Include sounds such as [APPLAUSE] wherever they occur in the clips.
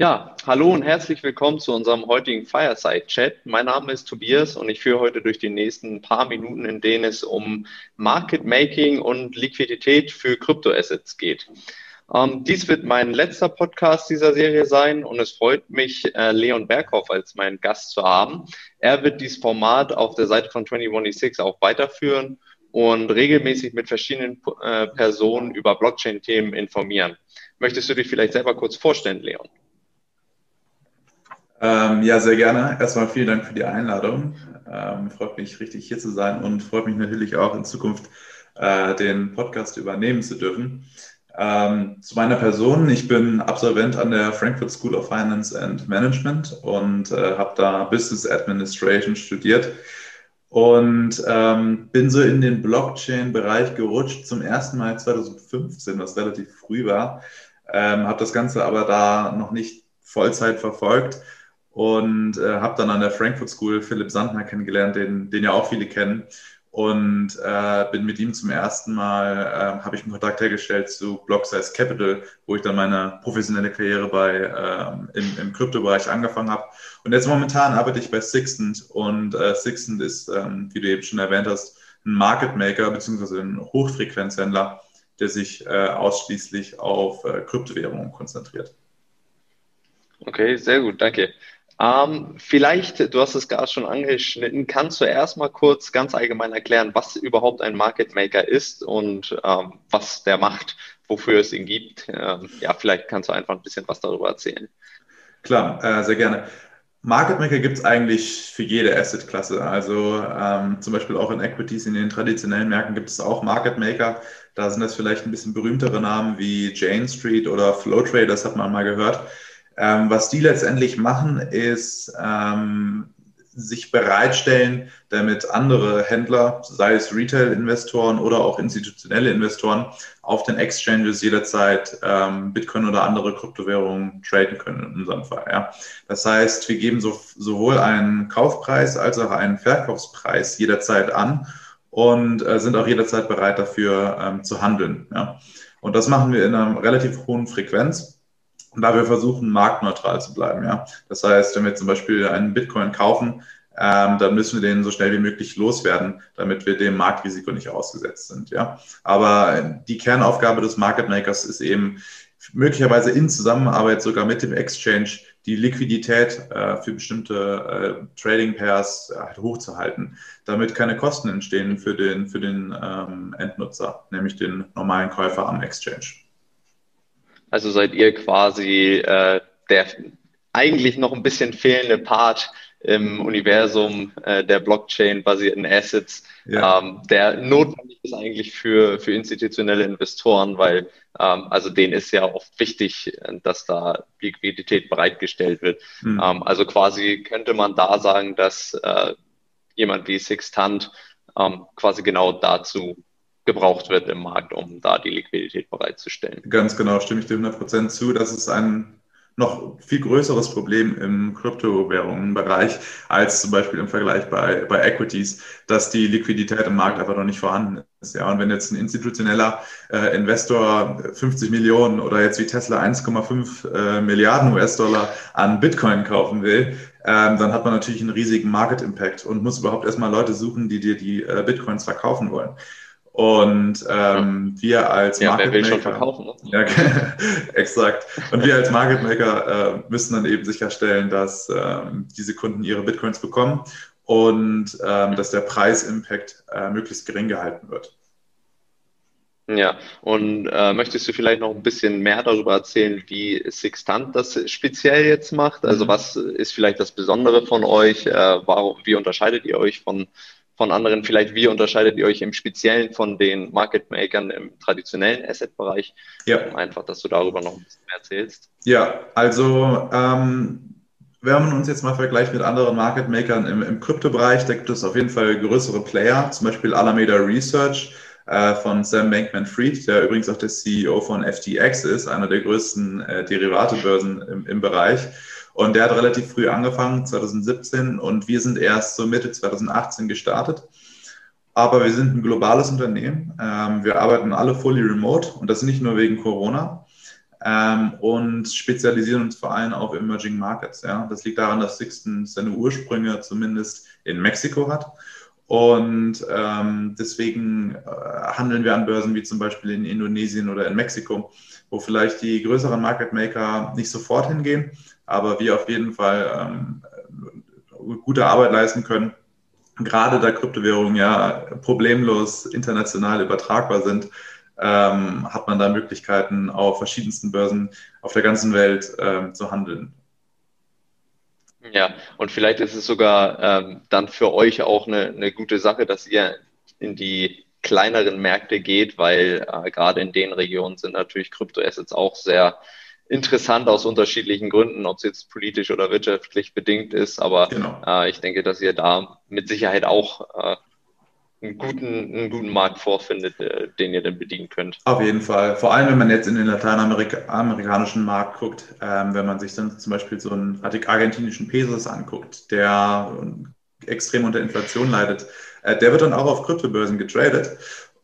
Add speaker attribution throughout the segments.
Speaker 1: Ja, hallo und herzlich willkommen zu unserem heutigen Fireside-Chat. Mein Name ist Tobias und ich führe heute durch die nächsten paar Minuten, in denen es um Market Making und Liquidität für Kryptoassets geht. Ähm, dies wird mein letzter Podcast dieser Serie sein und es freut mich, äh, Leon Berghoff als meinen Gast zu haben. Er wird dieses Format auf der Seite von 2106 auch weiterführen und regelmäßig mit verschiedenen äh, Personen über Blockchain-Themen informieren. Möchtest du dich vielleicht selber kurz vorstellen, Leon?
Speaker 2: Ähm, ja, sehr gerne. Erstmal vielen Dank für die Einladung. Ähm, freut mich richtig hier zu sein und freut mich natürlich auch in Zukunft äh, den Podcast übernehmen zu dürfen. Ähm, zu meiner Person, ich bin Absolvent an der Frankfurt School of Finance and Management und äh, habe da Business Administration studiert und ähm, bin so in den Blockchain-Bereich gerutscht zum ersten Mal 2015, was relativ früh war. Ähm, habe das Ganze aber da noch nicht Vollzeit verfolgt und äh, habe dann an der Frankfurt School Philipp Sandner kennengelernt, den, den ja auch viele kennen. Und äh, bin mit ihm zum ersten Mal, äh, habe ich einen Kontakt hergestellt zu Blocksize Capital, wo ich dann meine professionelle Karriere bei, ähm, im, im Kryptobereich angefangen habe. Und jetzt momentan arbeite ich bei Sixtent und äh, Sixtent ist, ähm, wie du eben schon erwähnt hast, ein Market Maker bzw. ein Hochfrequenzhändler, der sich äh, ausschließlich auf äh, Kryptowährungen konzentriert.
Speaker 1: Okay, sehr gut, danke. Ähm, vielleicht, du hast es gerade schon angeschnitten, kannst du erstmal kurz ganz allgemein erklären, was überhaupt ein Market Maker ist und ähm, was der macht, wofür es ihn gibt. Ähm, ja, vielleicht kannst du einfach ein bisschen was darüber erzählen.
Speaker 2: Klar, äh, sehr gerne. Market Maker gibt es eigentlich für jede Asset-Klasse. Also ähm, zum Beispiel auch in Equities, in den traditionellen Märkten gibt es auch Market Maker. Da sind das vielleicht ein bisschen berühmtere Namen wie Jane Street oder Flow Trade, das hat man mal gehört. Ähm, was die letztendlich machen, ist ähm, sich bereitstellen, damit andere Händler, sei es Retail-Investoren oder auch institutionelle Investoren, auf den Exchanges jederzeit ähm, Bitcoin oder andere Kryptowährungen traden können in unserem Fall. Ja. Das heißt, wir geben so, sowohl einen Kaufpreis als auch einen Verkaufspreis jederzeit an und äh, sind auch jederzeit bereit dafür ähm, zu handeln. Ja. Und das machen wir in einer relativ hohen Frequenz. Und da wir versuchen, marktneutral zu bleiben. Ja? Das heißt, wenn wir zum Beispiel einen Bitcoin kaufen, ähm, dann müssen wir den so schnell wie möglich loswerden, damit wir dem Marktrisiko nicht ausgesetzt sind. Ja? Aber die Kernaufgabe des Market Makers ist eben möglicherweise in Zusammenarbeit sogar mit dem Exchange die Liquidität äh, für bestimmte äh, Trading Pairs äh, hochzuhalten, damit keine Kosten entstehen für den, für den ähm, Endnutzer, nämlich den normalen Käufer am Exchange.
Speaker 1: Also seid ihr quasi äh, der eigentlich noch ein bisschen fehlende Part im Universum äh, der Blockchain-basierten Assets, ja. ähm, der notwendig ist eigentlich für, für institutionelle Investoren, weil ähm, also denen ist ja oft wichtig, dass da Liquidität bereitgestellt wird. Mhm. Ähm, also quasi könnte man da sagen, dass äh, jemand wie Sixtant ähm, quasi genau dazu gebraucht wird im Markt, um da die Liquidität bereitzustellen.
Speaker 2: Ganz genau, stimme ich dir 100% zu. Das ist ein noch viel größeres Problem im Kryptowährungenbereich als zum Beispiel im Vergleich bei, bei Equities, dass die Liquidität im Markt einfach noch nicht vorhanden ist. Ja, und wenn jetzt ein institutioneller äh, Investor 50 Millionen oder jetzt wie Tesla 1,5 äh, Milliarden US-Dollar an Bitcoin kaufen will, ähm, dann hat man natürlich einen riesigen Market Impact und muss überhaupt erstmal Leute suchen, die dir die äh, Bitcoins verkaufen wollen. Und ähm, wir als
Speaker 1: ja, Market Maker, ne?
Speaker 2: ja, [LAUGHS] exakt. Und wir als Market Maker äh, müssen dann eben sicherstellen, dass ähm, diese Kunden ihre Bitcoins bekommen und ähm, dass der Preisimpact äh, möglichst gering gehalten wird.
Speaker 1: Ja, und äh, möchtest du vielleicht noch ein bisschen mehr darüber erzählen, wie Sixtant das speziell jetzt macht? Also mhm. was ist vielleicht das Besondere von euch? Äh, warum, wie unterscheidet ihr euch von von anderen. Vielleicht, wie unterscheidet ihr euch im Speziellen von den Market Makern im traditionellen Asset-Bereich? Ja. Einfach, dass du darüber noch ein bisschen mehr erzählst.
Speaker 2: Ja, also ähm, wenn man uns jetzt mal vergleicht mit anderen Market Makern im, im Kryptobereich, da gibt es auf jeden Fall größere Player, zum Beispiel Alameda Research äh, von Sam Bankman-Fried, der übrigens auch der CEO von FTX ist, einer der größten äh, Derivatebörsen im, im Bereich. Und der hat relativ früh angefangen, 2017, und wir sind erst so Mitte 2018 gestartet. Aber wir sind ein globales Unternehmen. Ähm, wir arbeiten alle fully remote und das nicht nur wegen Corona. ähm, und spezialisieren uns vor allem auf Emerging Markets. Das liegt daran, dass Sixten seine Ursprünge zumindest in Mexiko hat. Und ähm, deswegen äh, handeln wir an Börsen wie zum Beispiel in Indonesien oder in Mexiko, wo vielleicht die größeren Market Maker nicht sofort hingehen, aber wir auf jeden Fall ähm, gute Arbeit leisten können. Gerade da Kryptowährungen ja problemlos international übertragbar sind, ähm, hat man da Möglichkeiten, auf verschiedensten Börsen auf der ganzen Welt ähm, zu handeln.
Speaker 1: Ja, und vielleicht ist es sogar ähm, dann für euch auch eine, eine gute Sache, dass ihr in die kleineren Märkte geht, weil äh, gerade in den Regionen sind natürlich Kryptoassets auch sehr interessant aus unterschiedlichen Gründen, ob es jetzt politisch oder wirtschaftlich bedingt ist. Aber genau. äh, ich denke, dass ihr da mit Sicherheit auch äh, einen guten, einen guten Markt vorfindet, äh, den ihr dann bedienen könnt.
Speaker 2: Auf jeden Fall. Vor allem, wenn man jetzt in den lateinamerikanischen Markt guckt, ähm, wenn man sich dann zum Beispiel so einen argentinischen Pesos anguckt, der extrem unter Inflation leidet, äh, der wird dann auch auf Kryptobörsen getradet.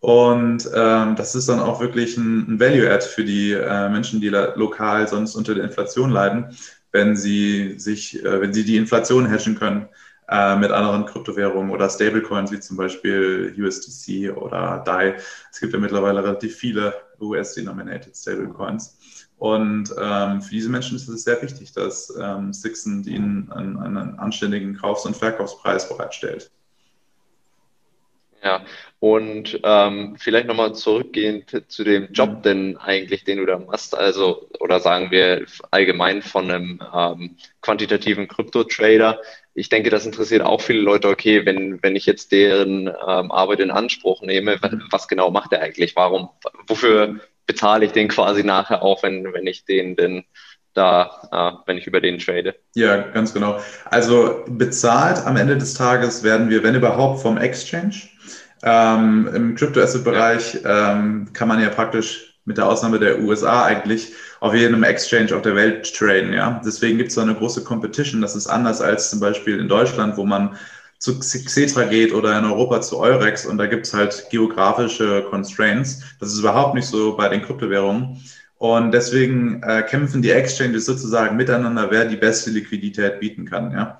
Speaker 2: Und ähm, das ist dann auch wirklich ein, ein Value-Add für die äh, Menschen, die lokal sonst unter der Inflation leiden, wenn sie sich, äh, wenn sie die Inflation hedgen können äh, mit anderen Kryptowährungen oder Stablecoins wie zum Beispiel USDC oder DAI. Es gibt ja mittlerweile relativ viele US-denominated Stablecoins. Und ähm, für diese Menschen ist es sehr wichtig, dass ähm, Sixen ihnen einen, einen anständigen Kaufs- und Verkaufspreis bereitstellt.
Speaker 1: Ja, und ähm, vielleicht nochmal zurückgehend zu dem Job, mhm. denn eigentlich, den du da machst, also, oder sagen wir allgemein von einem ähm, quantitativen Krypto-Trader. Ich denke, das interessiert auch viele Leute, okay, wenn, wenn ich jetzt deren ähm, Arbeit in Anspruch nehme, was, was genau macht er eigentlich? Warum, wofür bezahle ich den quasi nachher auch, wenn, wenn ich den denn da, äh, wenn ich über den trade.
Speaker 2: Ja, ganz genau. Also bezahlt am Ende des Tages werden wir, wenn überhaupt, vom Exchange. Ähm, Im Crypto-Asset-Bereich ähm, kann man ja praktisch mit der Ausnahme der USA eigentlich auf jedem Exchange auf der Welt traden. Ja? Deswegen gibt es da eine große Competition. Das ist anders als zum Beispiel in Deutschland, wo man zu Xetra geht oder in Europa zu Eurex und da gibt es halt geografische Constraints. Das ist überhaupt nicht so bei den Kryptowährungen. Und deswegen äh, kämpfen die Exchanges sozusagen miteinander, wer die beste Liquidität bieten kann. Ja?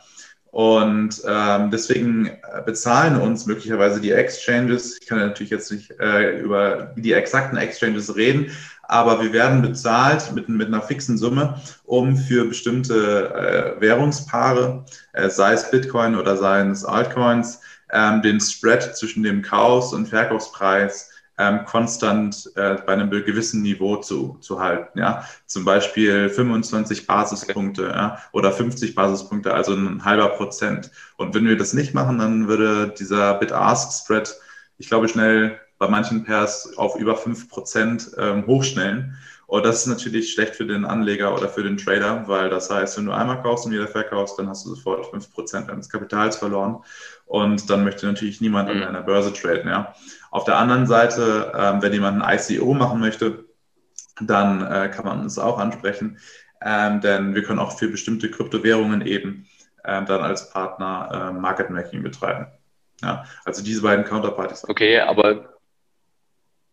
Speaker 2: Und ähm, deswegen äh, bezahlen uns möglicherweise die Exchanges. Ich kann natürlich jetzt nicht äh, über die exakten Exchanges reden, aber wir werden bezahlt mit, mit einer fixen Summe, um für bestimmte äh, Währungspaare, äh, sei es Bitcoin oder sei es Altcoins, ähm, den Spread zwischen dem Kaufs- und Verkaufspreis ähm, konstant äh, bei einem gewissen Niveau zu, zu halten. Ja? Zum Beispiel 25 Basispunkte ja? oder 50 Basispunkte, also ein halber Prozent. Und wenn wir das nicht machen, dann würde dieser Bid-Ask-Spread, ich glaube, schnell bei manchen Pairs auf über 5 Prozent ähm, hochschnellen. Und das ist natürlich schlecht für den Anleger oder für den Trader, weil das heißt, wenn du einmal kaufst und wieder verkaufst, dann hast du sofort 5% deines Kapitals verloren. Und dann möchte natürlich niemand an mhm. einer Börse traden. Ja. Auf der anderen Seite, ähm, wenn jemand ein ICO machen möchte, dann äh, kann man uns auch ansprechen. Ähm, denn wir können auch für bestimmte Kryptowährungen eben ähm, dann als Partner äh, Market Making betreiben. Ja, also diese beiden Counterparties.
Speaker 1: Okay, aber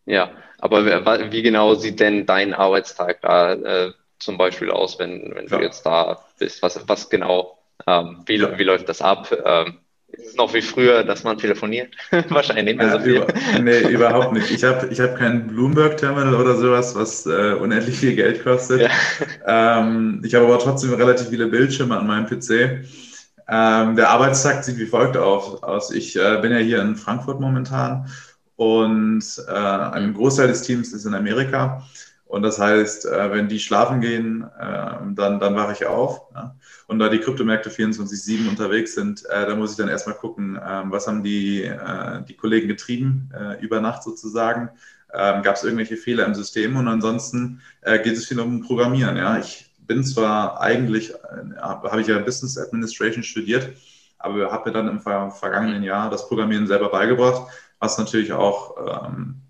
Speaker 1: ja, aber wie genau sieht denn dein Arbeitstag da äh, zum Beispiel aus, wenn, wenn ja. du jetzt da bist? Was, was genau, ähm, wie, wie läuft das ab? Ähm, ist es noch wie früher, dass man telefoniert? [LAUGHS] Wahrscheinlich nicht mehr so viel. Über,
Speaker 2: nee, überhaupt nicht. Ich habe ich hab kein Bloomberg-Terminal oder sowas, was äh, unendlich viel Geld kostet. Ja. Ähm, ich habe aber trotzdem relativ viele Bildschirme an meinem PC. Ähm, der Arbeitstag sieht wie folgt aus. Ich äh, bin ja hier in Frankfurt momentan und äh, ein Großteil des Teams ist in Amerika. Und das heißt, äh, wenn die schlafen gehen, äh, dann, dann wache ich auf. Ja? Und da die Kryptomärkte 24-7 unterwegs sind, äh, da muss ich dann erstmal gucken, ähm, was haben die, äh, die Kollegen getrieben, äh, über Nacht sozusagen. Ähm, Gab es irgendwelche Fehler im System? Und ansonsten geht es viel um Programmieren. Ja? Ich bin zwar eigentlich, habe ich ja Business Administration studiert, aber habe mir dann im vergangenen Jahr das Programmieren selber beigebracht was natürlich auch ähm,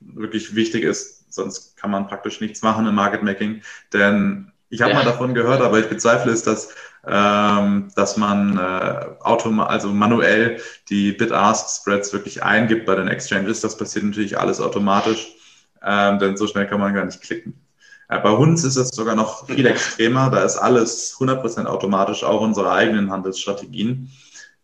Speaker 2: wirklich wichtig ist, sonst kann man praktisch nichts machen im Market Making. Denn ich habe ja. mal davon gehört, aber ich bezweifle es, dass, ähm, dass man äh, autom also manuell die Bid-Ask-Spreads wirklich eingibt bei den Exchanges. Das passiert natürlich alles automatisch, ähm, denn so schnell kann man gar nicht klicken. Äh, bei uns ist es sogar noch viel [LAUGHS] extremer. Da ist alles 100% automatisch, auch unsere eigenen Handelsstrategien.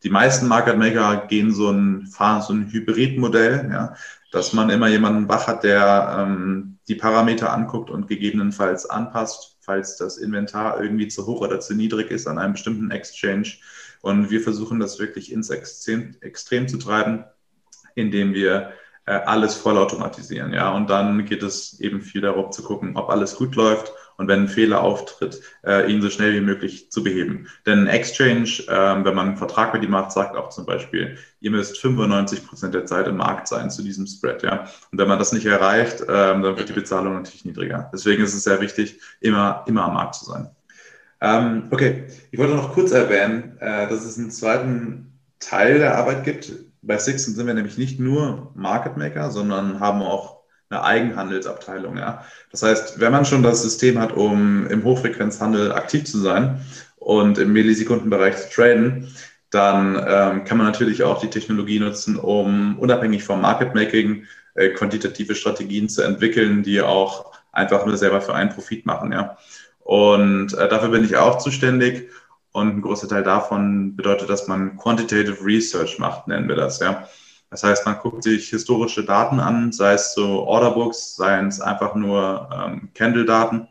Speaker 2: Die meisten Market Maker gehen so ein, fahren so ein Hybridmodell, ja, dass man immer jemanden wach hat, der ähm, die Parameter anguckt und gegebenenfalls anpasst, falls das Inventar irgendwie zu hoch oder zu niedrig ist an einem bestimmten Exchange. Und wir versuchen das wirklich ins Extrem, Extrem zu treiben, indem wir äh, alles vollautomatisieren. Ja, und dann geht es eben viel darum zu gucken, ob alles gut läuft und wenn ein Fehler auftritt, äh, ihn so schnell wie möglich zu beheben. Denn Exchange, äh, wenn man einen Vertrag mit ihm macht, sagt auch zum Beispiel, ihr müsst 95 Prozent der Zeit im Markt sein zu diesem Spread. Ja, und wenn man das nicht erreicht, äh, dann wird die Bezahlung natürlich niedriger. Deswegen ist es sehr wichtig, immer immer am Markt zu sein. Ähm, okay, ich wollte noch kurz erwähnen, äh, dass es einen zweiten Teil der Arbeit gibt, bei Sixten sind wir nämlich nicht nur Market Maker, sondern haben auch eine Eigenhandelsabteilung. Ja. Das heißt, wenn man schon das System hat, um im Hochfrequenzhandel aktiv zu sein und im Millisekundenbereich zu traden, dann ähm, kann man natürlich auch die Technologie nutzen, um unabhängig vom Market Making äh, quantitative Strategien zu entwickeln, die auch einfach nur selber für einen Profit machen. Ja. Und äh, dafür bin ich auch zuständig. Und ein großer Teil davon bedeutet, dass man Quantitative Research macht, nennen wir das, ja. Das heißt, man guckt sich historische Daten an, sei es so Orderbooks, seien es einfach nur ähm, Candle-Daten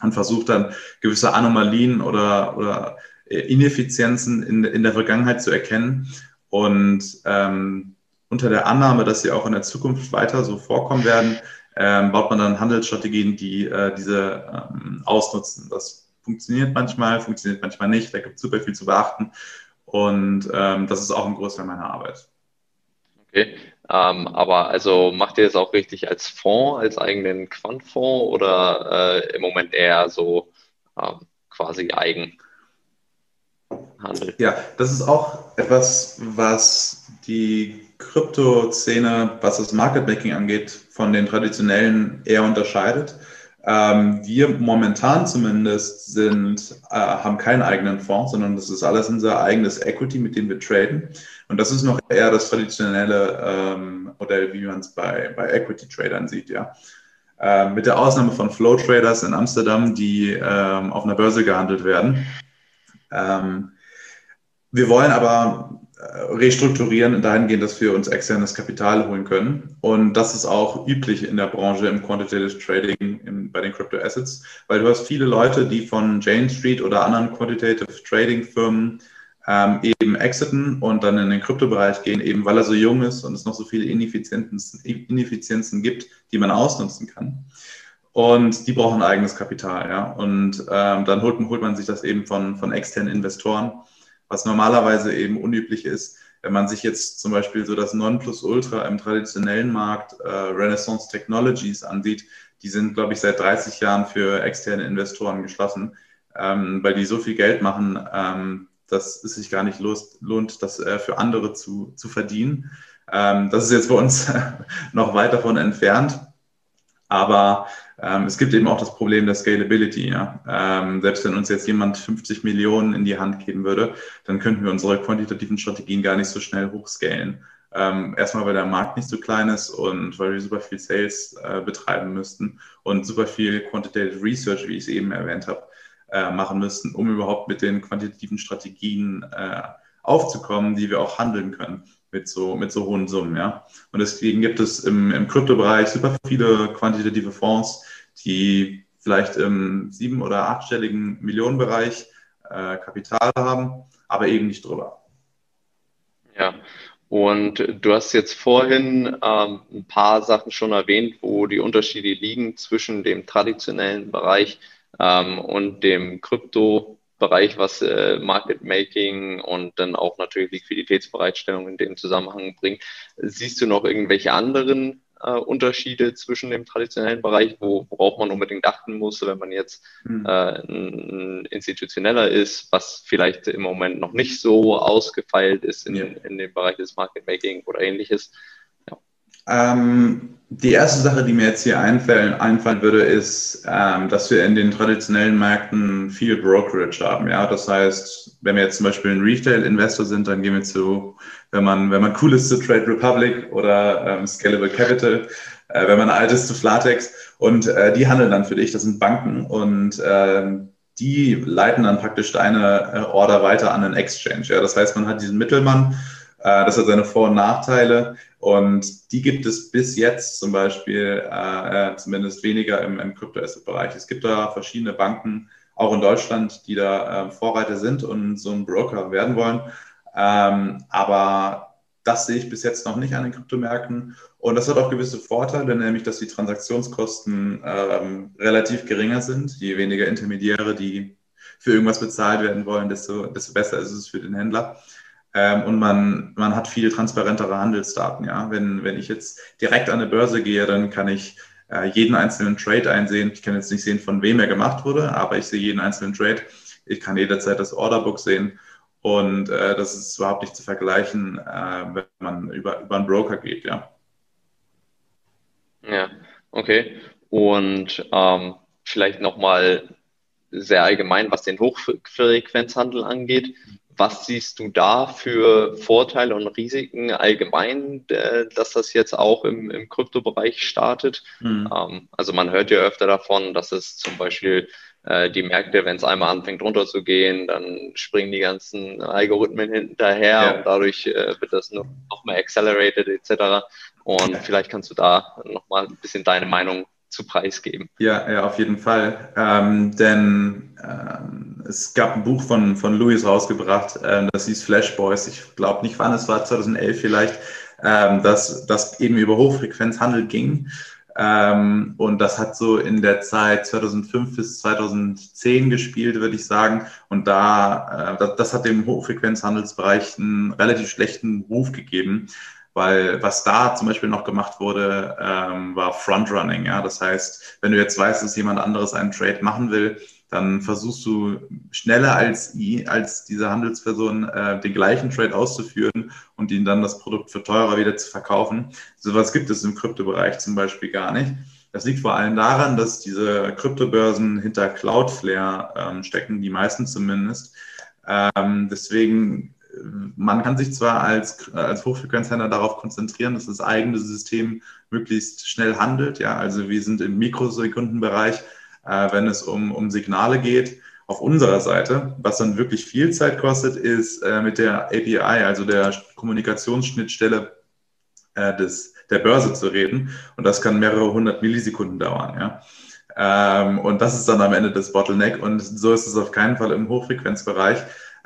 Speaker 2: und versucht dann gewisse Anomalien oder, oder äh, Ineffizienzen in, in der Vergangenheit zu erkennen und ähm, unter der Annahme, dass sie auch in der Zukunft weiter so vorkommen werden, ähm, baut man dann Handelsstrategien, die äh, diese ähm, ausnutzen. Das funktioniert manchmal, funktioniert manchmal nicht. Da gibt es super viel zu beachten. Und ähm, das ist auch ein Großteil meiner Arbeit.
Speaker 1: Ähm, aber also macht ihr das auch richtig als Fonds, als eigenen Quantfonds oder äh, im Moment eher so ähm, quasi eigen?
Speaker 2: Ja, das ist auch etwas, was die Krypto-Szene, was das Market Making angeht, von den traditionellen eher unterscheidet. Ähm, wir momentan zumindest sind, äh, haben keinen eigenen Fonds, sondern das ist alles unser eigenes Equity, mit dem wir traden. Und das ist noch eher das traditionelle ähm, Modell, wie man es bei, bei Equity-Tradern sieht, ja. Äh, mit der Ausnahme von Flow Traders in Amsterdam, die ähm, auf einer Börse gehandelt werden. Ähm, wir wollen aber restrukturieren dahingehend, dass wir uns externes Kapital holen können. Und das ist auch üblich in der Branche im Quantitative Trading im, bei den Crypto Assets, weil du hast viele Leute, die von Jane Street oder anderen Quantitative Trading Firmen ähm, eben exiten und dann in den Kryptobereich gehen, eben weil er so jung ist und es noch so viele Ineffizienzen, Ineffizienzen gibt, die man ausnutzen kann. Und die brauchen eigenes Kapital, ja. Und ähm, dann holt, holt man sich das eben von, von externen Investoren was normalerweise eben unüblich ist. Wenn man sich jetzt zum Beispiel so das Nonplusultra im traditionellen Markt äh, Renaissance Technologies ansieht, die sind, glaube ich, seit 30 Jahren für externe Investoren geschlossen, ähm, weil die so viel Geld machen, ähm, dass es sich gar nicht los, lohnt, das äh, für andere zu, zu verdienen. Ähm, das ist jetzt bei uns [LAUGHS] noch weit davon entfernt. Aber ähm, es gibt eben auch das Problem der Scalability. Ja? Ähm, selbst wenn uns jetzt jemand 50 Millionen in die Hand geben würde, dann könnten wir unsere quantitativen Strategien gar nicht so schnell hochscalen. Ähm, erstmal, weil der Markt nicht so klein ist und weil wir super viel Sales äh, betreiben müssten und super viel Quantitative Research, wie ich es eben erwähnt habe, äh, machen müssten, um überhaupt mit den quantitativen Strategien äh, aufzukommen, die wir auch handeln können mit so, mit so hohen Summen. Ja? Und deswegen gibt es im, im Kryptobereich super viele quantitative Fonds, die vielleicht im sieben- oder achtstelligen Millionenbereich äh, Kapital haben, aber eben nicht drüber.
Speaker 1: Ja, und du hast jetzt vorhin ähm, ein paar Sachen schon erwähnt, wo die Unterschiede liegen zwischen dem traditionellen Bereich ähm, und dem Krypto Bereich, was äh, Market Making und dann auch natürlich Liquiditätsbereitstellung in dem Zusammenhang bringt. Siehst du noch irgendwelche anderen äh, Unterschiede zwischen dem traditionellen Bereich, wo, worauf man unbedingt achten muss, wenn man jetzt hm. äh, ein, institutioneller ist, was vielleicht im Moment noch nicht so ausgefeilt ist in, ja. in dem Bereich des Market Making oder ähnliches?
Speaker 2: Ähm, die erste Sache, die mir jetzt hier einfallen, einfallen würde, ist, ähm, dass wir in den traditionellen Märkten viel Brokerage haben. Ja, das heißt, wenn wir jetzt zum Beispiel ein Retail-Investor sind, dann gehen wir zu, wenn man, wenn man cool ist, zu Trade Republic oder ähm, Scalable Capital, äh, wenn man alt ist, zu Flatex Und äh, die handeln dann für dich, das sind Banken und äh, die leiten dann praktisch deine äh, Order weiter an einen Exchange. Ja? Das heißt, man hat diesen Mittelmann, das hat seine Vor- und Nachteile und die gibt es bis jetzt zum Beispiel äh, äh zumindest weniger im, im Crypto-Asset-Bereich. Es gibt da verschiedene Banken, auch in Deutschland, die da äh, Vorreiter sind und so ein Broker werden wollen. Ähm, aber das sehe ich bis jetzt noch nicht an den Kryptomärkten. Und das hat auch gewisse Vorteile, nämlich dass die Transaktionskosten ähm, relativ geringer sind. Je weniger Intermediäre, die für irgendwas bezahlt werden wollen, desto, desto besser ist es für den Händler. Ähm, und man, man hat viel transparentere Handelsdaten. Ja? Wenn, wenn ich jetzt direkt an eine Börse gehe, dann kann ich äh, jeden einzelnen Trade einsehen. Ich kann jetzt nicht sehen, von wem er gemacht wurde, aber ich sehe jeden einzelnen Trade. Ich kann jederzeit das Orderbook sehen. Und äh, das ist überhaupt nicht zu vergleichen, äh, wenn man über, über einen Broker geht, ja.
Speaker 1: Ja, okay. Und ähm, vielleicht nochmal sehr allgemein, was den Hochfrequenzhandel angeht. Was siehst du da für Vorteile und Risiken allgemein, äh, dass das jetzt auch im, im Kryptobereich startet? Mhm. Also man hört ja öfter davon, dass es zum Beispiel äh, die Märkte, wenn es einmal anfängt runterzugehen, dann springen die ganzen Algorithmen hinterher ja. und dadurch äh, wird das noch, noch mehr accelerated etc. Und ja. vielleicht kannst du da nochmal ein bisschen deine Meinung zu preisgeben.
Speaker 2: Ja, ja, auf jeden Fall. Ähm, denn ähm, es gab ein Buch von, von Louis rausgebracht, ähm, das hieß Flash Boys. Ich glaube nicht wann, es war 2011 vielleicht, ähm, dass das eben über Hochfrequenzhandel ging. Ähm, und das hat so in der Zeit 2005 bis 2010 gespielt, würde ich sagen. Und da, äh, das, das hat dem Hochfrequenzhandelsbereich einen relativ schlechten Ruf gegeben weil was da zum Beispiel noch gemacht wurde, ähm, war Frontrunning. Ja? Das heißt, wenn du jetzt weißt, dass jemand anderes einen Trade machen will, dann versuchst du schneller als, als diese Handelsperson äh, den gleichen Trade auszuführen und ihnen dann das Produkt für teurer wieder zu verkaufen. Sowas gibt es im Kryptobereich zum Beispiel gar nicht. Das liegt vor allem daran, dass diese Kryptobörsen hinter Cloudflare ähm, stecken, die meisten zumindest. Ähm, deswegen man kann sich zwar als, als Hochfrequenzhändler darauf konzentrieren, dass das eigene System möglichst schnell handelt. Ja, also wir sind im Mikrosekundenbereich, äh, wenn es um, um Signale geht. Auf unserer Seite, was dann wirklich viel Zeit kostet, ist äh, mit der API, also der Kommunikationsschnittstelle äh, des, der Börse zu reden. Und das kann mehrere hundert Millisekunden dauern. Ja. Ähm, und das ist dann am Ende das Bottleneck. Und so ist es auf keinen Fall im Hochfrequenzbereich.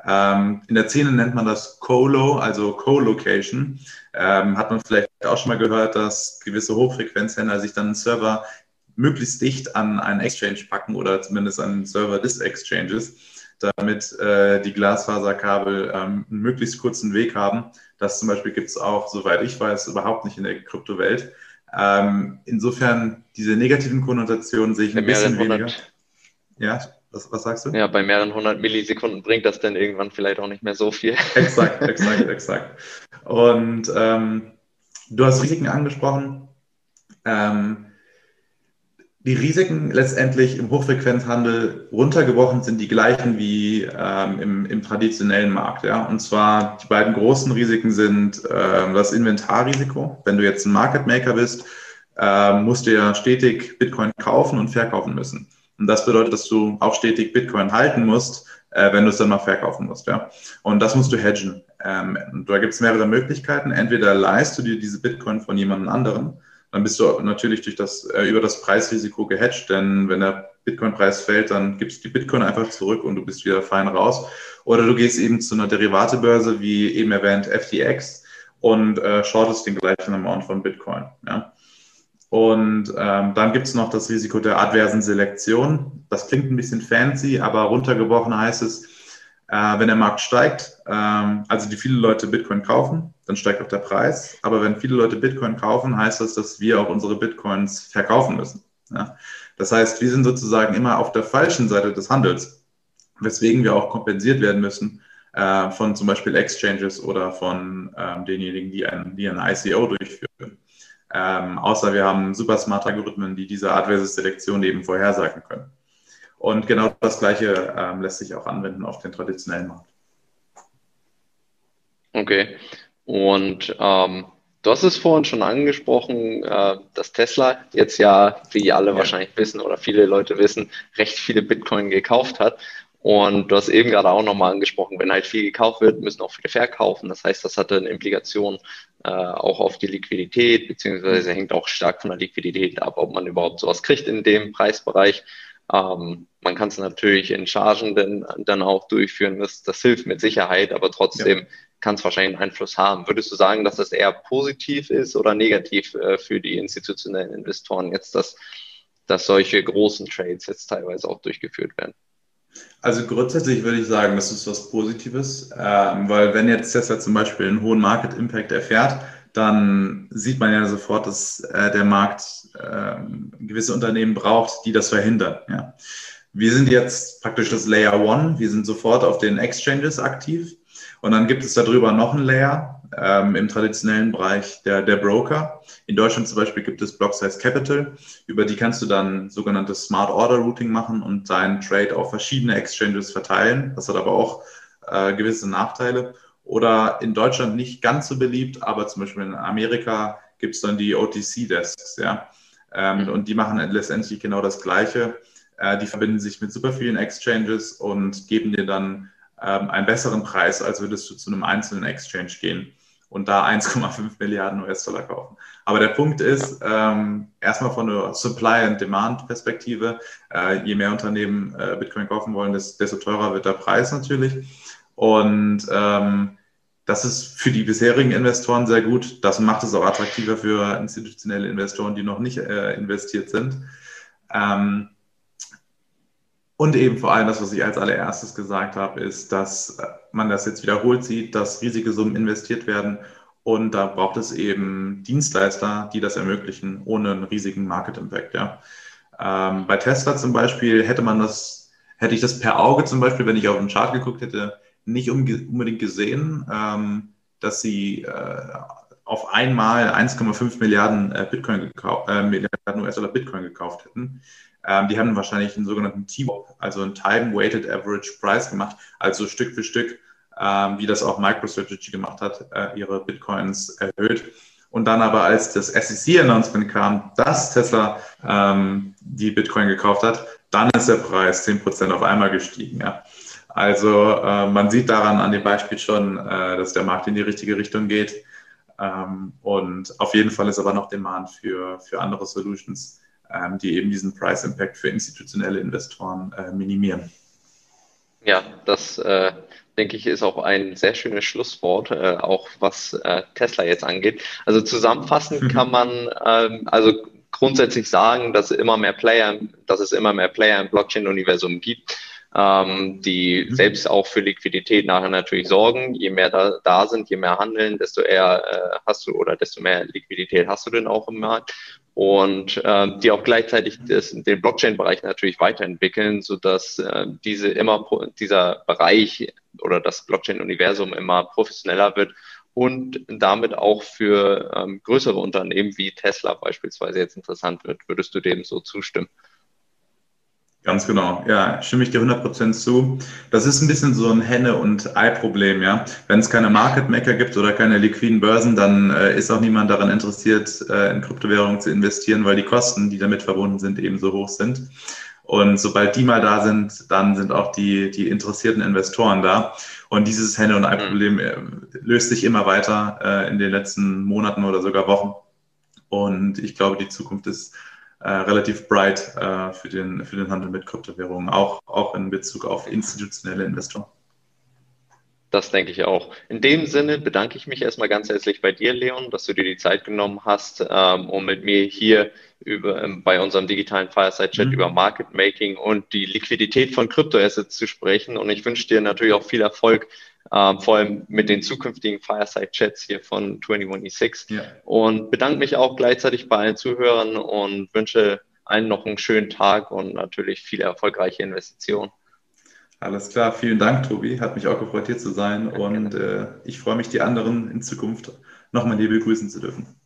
Speaker 2: Ähm, in der Szene nennt man das Colo, also Co-Location. Ähm, hat man vielleicht auch schon mal gehört, dass gewisse Hochfrequenzhändler sich dann einen Server möglichst dicht an einen Exchange packen oder zumindest an Server des Exchanges, damit äh, die Glasfaserkabel ähm, einen möglichst kurzen Weg haben. Das zum Beispiel gibt es auch, soweit ich weiß, überhaupt nicht in der Kryptowelt. Ähm, insofern diese negativen Konnotationen sehe ich ein bisschen weniger.
Speaker 1: Ja, was, was sagst du? Ja, bei mehreren hundert Millisekunden bringt das dann irgendwann vielleicht auch nicht mehr so viel.
Speaker 2: Exakt, exakt, exakt. Und ähm, du hast Risiken angesprochen. Ähm, die Risiken letztendlich im Hochfrequenzhandel runtergebrochen sind die gleichen wie ähm, im, im, traditionellen Markt. Ja? Und zwar die beiden großen Risiken sind äh, das Inventarrisiko. Wenn du jetzt ein Market Maker bist, äh, musst du ja stetig Bitcoin kaufen und verkaufen müssen. Und das bedeutet, dass du auch stetig Bitcoin halten musst, äh, wenn du es dann mal verkaufen musst. Ja? Und das musst du hedgen. Ähm, da gibt es mehrere Möglichkeiten. Entweder leist du dir diese Bitcoin von jemand anderem, dann bist du natürlich durch das, äh, über das Preisrisiko gehedged, denn wenn der Bitcoin-Preis fällt, dann gibst du die Bitcoin einfach zurück und du bist wieder fein raus. Oder du gehst eben zu einer Derivatebörse, wie eben erwähnt FTX, und äh, shortest den gleichen Amount von Bitcoin. Ja? Und ähm, dann gibt es noch das Risiko der adversen Selektion. Das klingt ein bisschen fancy, aber runtergebrochen heißt es, äh, wenn der Markt steigt, ähm, also die viele Leute Bitcoin kaufen, dann steigt auch der Preis. Aber wenn viele Leute Bitcoin kaufen, heißt das, dass wir auch unsere Bitcoins verkaufen müssen. Ja? Das heißt, wir sind sozusagen immer auf der falschen Seite des Handels, weswegen wir auch kompensiert werden müssen äh, von zum Beispiel Exchanges oder von ähm, denjenigen, die ein, die ein ICO durchführen. Ähm, außer wir haben super smart Algorithmen, die diese adverse Selektion eben vorhersagen können. Und genau das Gleiche ähm, lässt sich auch anwenden auf den traditionellen Markt.
Speaker 1: Okay. Und ähm, Du hast es vorhin schon angesprochen, äh, dass Tesla jetzt ja, wie alle ja. wahrscheinlich wissen oder viele Leute wissen, recht viele Bitcoin gekauft hat. Und du hast eben gerade auch nochmal angesprochen, wenn halt viel gekauft wird, müssen auch viele verkaufen. Das heißt, das hatte eine Implikation äh, auch auf die Liquidität, beziehungsweise hängt auch stark von der Liquidität ab, ob man überhaupt sowas kriegt in dem Preisbereich. Ähm, man kann es natürlich in Chargen denn, dann auch durchführen, das, das hilft mit Sicherheit, aber trotzdem ja. Kann es wahrscheinlich einen Einfluss haben. Würdest du sagen, dass das eher positiv ist oder negativ äh, für die institutionellen Investoren jetzt, dass, dass solche großen Trades jetzt teilweise auch durchgeführt werden?
Speaker 2: Also grundsätzlich würde ich sagen, das ist was Positives, ähm, weil wenn jetzt Tesla zum Beispiel einen hohen Market Impact erfährt, dann sieht man ja sofort, dass äh, der Markt äh, gewisse Unternehmen braucht, die das verhindern. Ja. Wir sind jetzt praktisch das Layer One, wir sind sofort auf den Exchanges aktiv und dann gibt es darüber noch einen Layer ähm, im traditionellen Bereich der, der Broker. In Deutschland zum Beispiel gibt es Block Size Capital, über die kannst du dann sogenanntes Smart Order Routing machen und deinen Trade auf verschiedene Exchanges verteilen. Das hat aber auch äh, gewisse Nachteile. Oder in Deutschland nicht ganz so beliebt, aber zum Beispiel in Amerika gibt es dann die OTC-Desks, ja. Ähm, mhm. Und die machen letztendlich genau das Gleiche. Äh, die verbinden sich mit super vielen Exchanges und geben dir dann ähm, einen besseren Preis, als würdest du zu einem einzelnen Exchange gehen und da [LAUGHS] 1,5 Milliarden US-Dollar kaufen. Aber der Punkt ist, ähm, erstmal von der Supply- and Demand-Perspektive, äh, je mehr Unternehmen äh, Bitcoin kaufen wollen, desto teurer wird der Preis natürlich. Und ähm, das ist für die bisherigen Investoren sehr gut. Das macht es auch attraktiver für institutionelle Investoren, die noch nicht äh, investiert sind. Ähm, und eben vor allem das, was ich als allererstes gesagt habe, ist, dass äh, man das jetzt wiederholt sieht, dass riesige Summen investiert werden. Und da braucht es eben Dienstleister, die das ermöglichen, ohne einen riesigen Market Impact. Ja. Ähm, bei Tesla zum Beispiel hätte man das, hätte ich das per Auge zum Beispiel, wenn ich auf den Chart geguckt hätte, nicht unbedingt gesehen, ähm, dass sie äh, auf einmal 1,5 Milliarden äh, Bitcoin gekauft, äh, Milliarden US-Dollar Bitcoin gekauft hätten. Ähm, die haben wahrscheinlich einen sogenannten T-Wop, also einen Time-Weighted Average Price gemacht, also Stück für Stück, ähm, wie das auch MicroStrategy gemacht hat, äh, ihre Bitcoins erhöht. Und dann aber, als das SEC-Announcement kam, dass Tesla ähm, die Bitcoin gekauft hat, dann ist der Preis 10% auf einmal gestiegen. Ja. Also äh, man sieht daran an dem Beispiel schon, äh, dass der Markt in die richtige Richtung geht. Ähm, und auf jeden Fall ist aber noch Demand für, für andere Solutions, die eben diesen Price Impact für institutionelle Investoren äh, minimieren.
Speaker 1: Ja, das äh, denke ich ist auch ein sehr schönes Schlusswort, äh, auch was äh, Tesla jetzt angeht. Also zusammenfassend [LAUGHS] kann man ähm, also grundsätzlich sagen, dass immer mehr Player, dass es immer mehr Player im Blockchain-Universum gibt ähm, die mhm. selbst auch für Liquidität nachher natürlich sorgen. Je mehr da, da sind, je mehr handeln, desto eher äh, hast du oder desto mehr Liquidität hast du denn auch im Markt. Und äh, die auch gleichzeitig das, den Blockchain-Bereich natürlich weiterentwickeln, sodass äh, diese immer dieser Bereich oder das Blockchain-Universum immer professioneller wird und damit auch für ähm, größere Unternehmen wie Tesla beispielsweise jetzt interessant wird. Würdest du dem so zustimmen?
Speaker 2: Ganz genau, ja, stimme ich dir 100% zu. Das ist ein bisschen so ein Henne- und Ei-Problem, ja. Wenn es keine Market Maker gibt oder keine liquiden Börsen, dann äh, ist auch niemand daran interessiert, äh, in Kryptowährungen zu investieren, weil die Kosten, die damit verbunden sind, eben so hoch sind. Und sobald die mal da sind, dann sind auch die, die interessierten Investoren da. Und dieses Henne- und Ei-Problem äh, löst sich immer weiter äh, in den letzten Monaten oder sogar Wochen. Und ich glaube, die Zukunft ist äh, relativ bright äh, für, den, für den Handel mit Kryptowährungen, auch, auch in Bezug auf institutionelle Investoren.
Speaker 1: Das denke ich auch. In dem Sinne bedanke ich mich erstmal ganz herzlich bei dir, Leon, dass du dir die Zeit genommen hast, ähm, um mit mir hier über, ähm, bei unserem digitalen Fireside-Chat mhm. über Market Making und die Liquidität von Kryptoassets zu sprechen. Und ich wünsche dir natürlich auch viel Erfolg ähm, vor allem mit den zukünftigen Fireside-Chats hier von 21E6. Ja. Und bedanke mich auch gleichzeitig bei allen Zuhörern und wünsche allen noch einen schönen Tag und natürlich viele erfolgreiche Investitionen.
Speaker 2: Alles klar, vielen Dank, Tobi. Hat mich auch gefreut, hier zu sein. Und äh, ich freue mich, die anderen in Zukunft nochmal hier begrüßen zu dürfen.